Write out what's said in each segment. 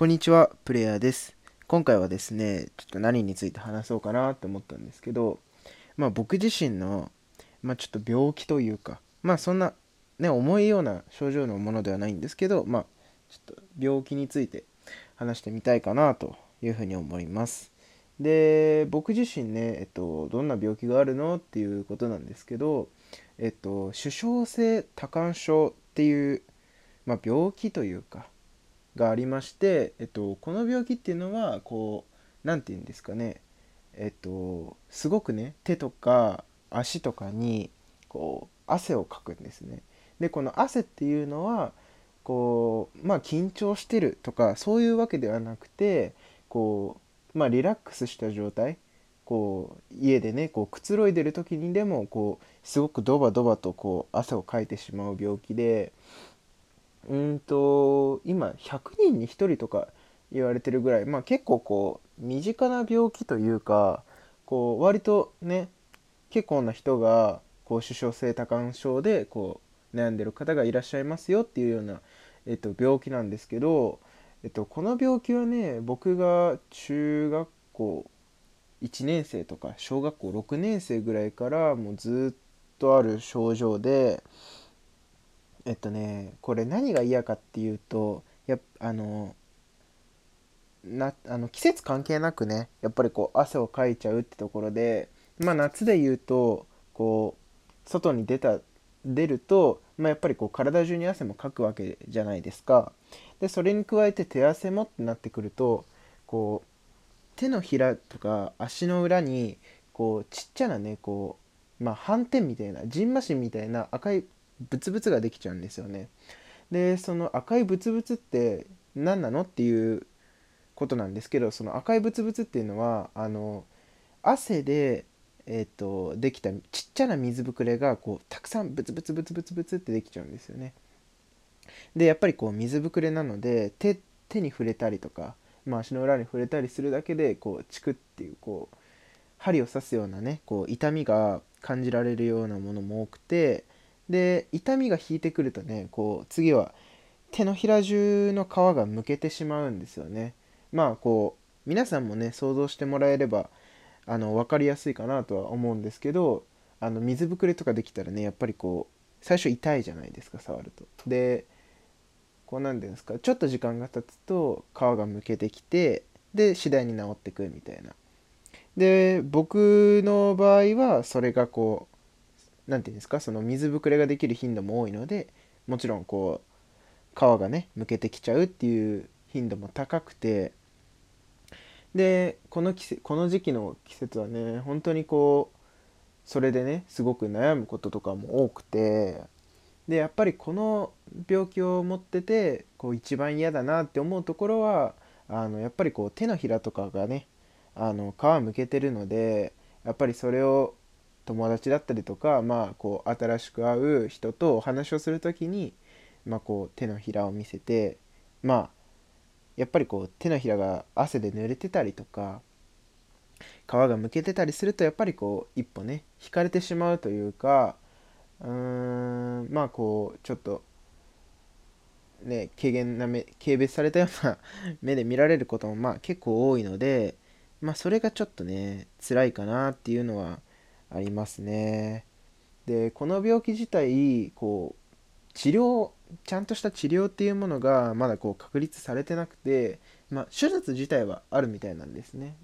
こんにちは、プレイヤーです。今回はですね、ちょっと何について話そうかなって思ったんですけど、まあ僕自身の、まあちょっと病気というか、まあそんな、ね、重いような症状のものではないんですけど、まあちょっと病気について話してみたいかなというふうに思います。で、僕自身ね、えっと、どんな病気があるのっていうことなんですけど、えっと、首相性多汗症っていう、まあ、病気というか、がありまして、えっと、この病気っていうのはこう何て言うんですかねえっとすごくね手とか足とかにこう汗をかくんですね。でこの汗っていうのはこうまあ緊張してるとかそういうわけではなくてこうまあリラックスした状態こう家でねこうくつろいでる時にでもこうすごくドバドバとこう汗をかいてしまう病気でうんと今100人に1人とか言われてるぐらい、まあ、結構こう身近な病気というかこう割とね結構な人がこう首相性多汗症でこう悩んでる方がいらっしゃいますよっていうような、えっと、病気なんですけど、えっと、この病気はね僕が中学校1年生とか小学校6年生ぐらいからもうずっとある症状でえっとねこれ何が嫌かっていうとやあのなあの季節関係なくねやっぱりこう汗をかいちゃうってところでまあ夏で言うとこう外に出た出ると、まあ、やっぱりこう体中に汗もかくわけじゃないですか。でそれに加えて手汗もってなってくるとこう手のひらとか足の裏にこうちっちゃなねこうまあ斑点みたいなじんましんみたいな赤いブツブツができちゃうんですよね。でその赤いブツブツって何なのっていうことなんですけどその赤いブツブツっていうのはあの汗で、えーと、できたちっちゃな水ぶくれがこうたくさんブツブツブツブツブツってできちゃうんですよね。でやっぱりこう水ぶくれなので手手に触れたりとか、まあ、足の裏に触れたりするだけでこうチクっていうこう針を刺すようなねこう痛みが感じられるようなものも多くてで痛みが引いてくるとねこう次は手のひら中の皮がむけてしまうんですよね。まあこう皆さんもね想像してもらえればあの分かりやすいかなとは思うんですけどあの水ぶくれとかできたらねやっぱりこう最初痛いじゃないですか触ると。でこう何ていうんですかちょっと時間が経つと皮がむけてきてで次第に治ってくみたいな。で僕の場合はそれがこう何て言うんですかその水ぶくれができる頻度も多いのでもちろんこう皮がねむけてきちゃうっていう頻度も高くてでこの季節この時期の季節はね本当にこうそれでねすごく悩むこととかも多くてでやっぱりこの病気を持っててこう一番嫌だなって思うところはあのやっぱりこう手のひらとかがねあの皮むけてるのでやっぱりそれを友達だったりとか、まあ、こう新しく会う人とお話をする時に、まあ、こう手のひらを見せてまあやっぱりこう手のひらが汗で濡れてたりとか皮がむけてたりするとやっぱりこう一歩ね引かれてしまうというかうーんまあこうちょっとね軽減な目軽蔑されたような 目で見られることもまあ結構多いのでまあそれがちょっとね辛いかなっていうのはありますね。でこの病気自体こう治療ちゃんとした治療っていうものがまだこう確立されてなくて、まあ、手術自体はあるみたいなんですね。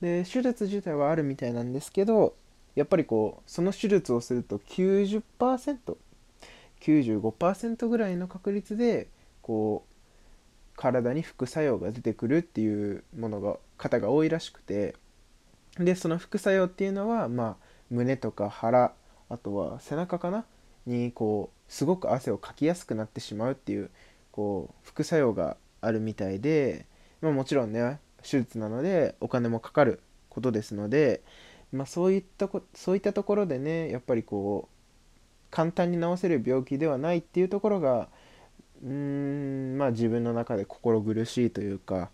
で手術自体はあるみたいなんですけどやっぱりこうその手術をすると 90%95% ぐらいの確率でこう体に副作用が出てくるっていうものが方が多いらしくてでその副作用っていうのはまあ胸とか腹あとは背中かな？にこうすごく汗をかきやすくなってしまうっていうこう副作用があるみたいで、まあ、もちろんね手術なのでお金もかかることですので、まあ、そういったこそういったところでねやっぱりこう簡単に治せる病気ではないっていうところがうーんまあ自分の中で心苦しいというか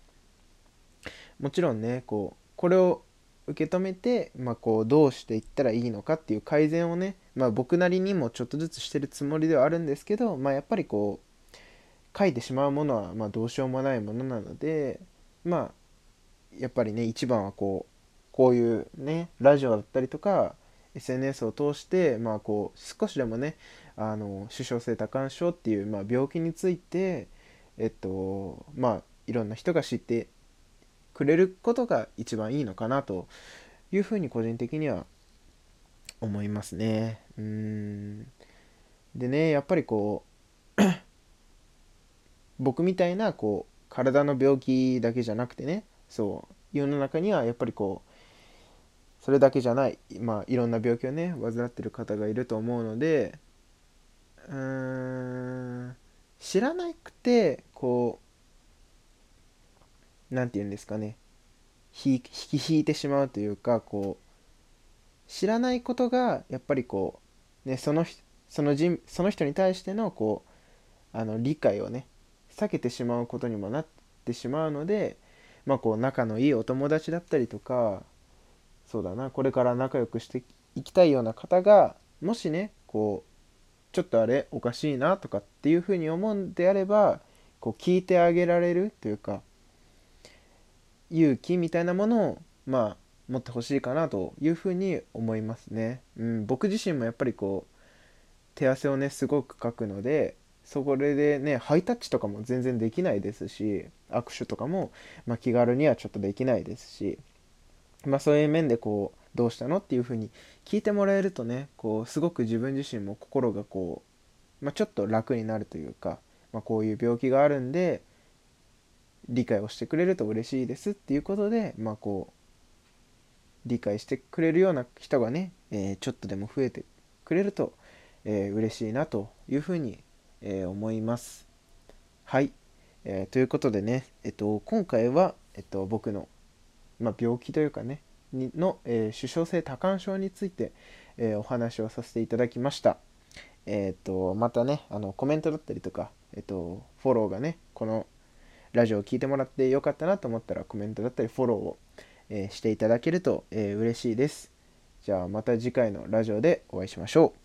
もちろんねこうこれを受け止めて、まあ、こうどうしていったらいいのかっていう改善をね、まあ、僕なりにもちょっとずつしてるつもりではあるんですけど、まあ、やっぱりこう書いてしまうものはまどうしようもないものなのでまあやっぱりね一番はこうこういうねラジオだったりとか SNS を通してまあこう少しでもねあの首相性多汗症っていう、まあ、病気についてえっとまあいろんな人が知ってくれることが一番いいのかなというふうに個人的には思いますね。うんでねやっぱりこう 僕みたいなこう体の病気だけじゃなくてねそう世の中にはやっぱりこうそれだけじゃないまあいろんな病気をね患ってる方がいると思うのでうーん知らなくてこう何て言うんですかね。引き引いてしまうというかこう知らないことがやっぱりこう、ね、そのその人その人に対してのこうあの理解をね避けてしまうことにもなってしまうので、まあ、こう仲のいいお友達だったりとかそうだなこれから仲良くしていきたいような方がもしねこうちょっとあれおかしいなとかっていうふうに思うんであればこう聞いてあげられるというか勇気みたいなものをまあ持ってほしいかなというふうに思いますね。うん、僕自身もやっぱりこう手汗をねすごくかくのでそこでねハイタッチとかも全然できないですし握手とかも、まあ、気軽にはちょっとできないですし、まあ、そういう面でこうどうしたのっていうふうに聞いてもらえるとねこうすごく自分自身も心がこう、まあ、ちょっと楽になるというか、まあ、こういう病気があるんで理解をしてくれると嬉しいですっていうことで、まあ、こう理解してくれるような人がね、えー、ちょっとでも増えてくれると、えー、嬉しいなというふうに、えー、思います。はい、えー、ということでね、えっと、今回は、えっと、僕の、まあ、病気というかねの、えー、首相性多汗症について、えー、お話をさせていただきました。えっ、と、またね、あの、コメントだったりとか、えっ、と、フォローがね、このラジオを聴いてもらってよかったなと思ったら、コメントだったりフォローを、えしていただけると、え、嬉しいです。じゃあまた次回のラジオでお会いしましょう。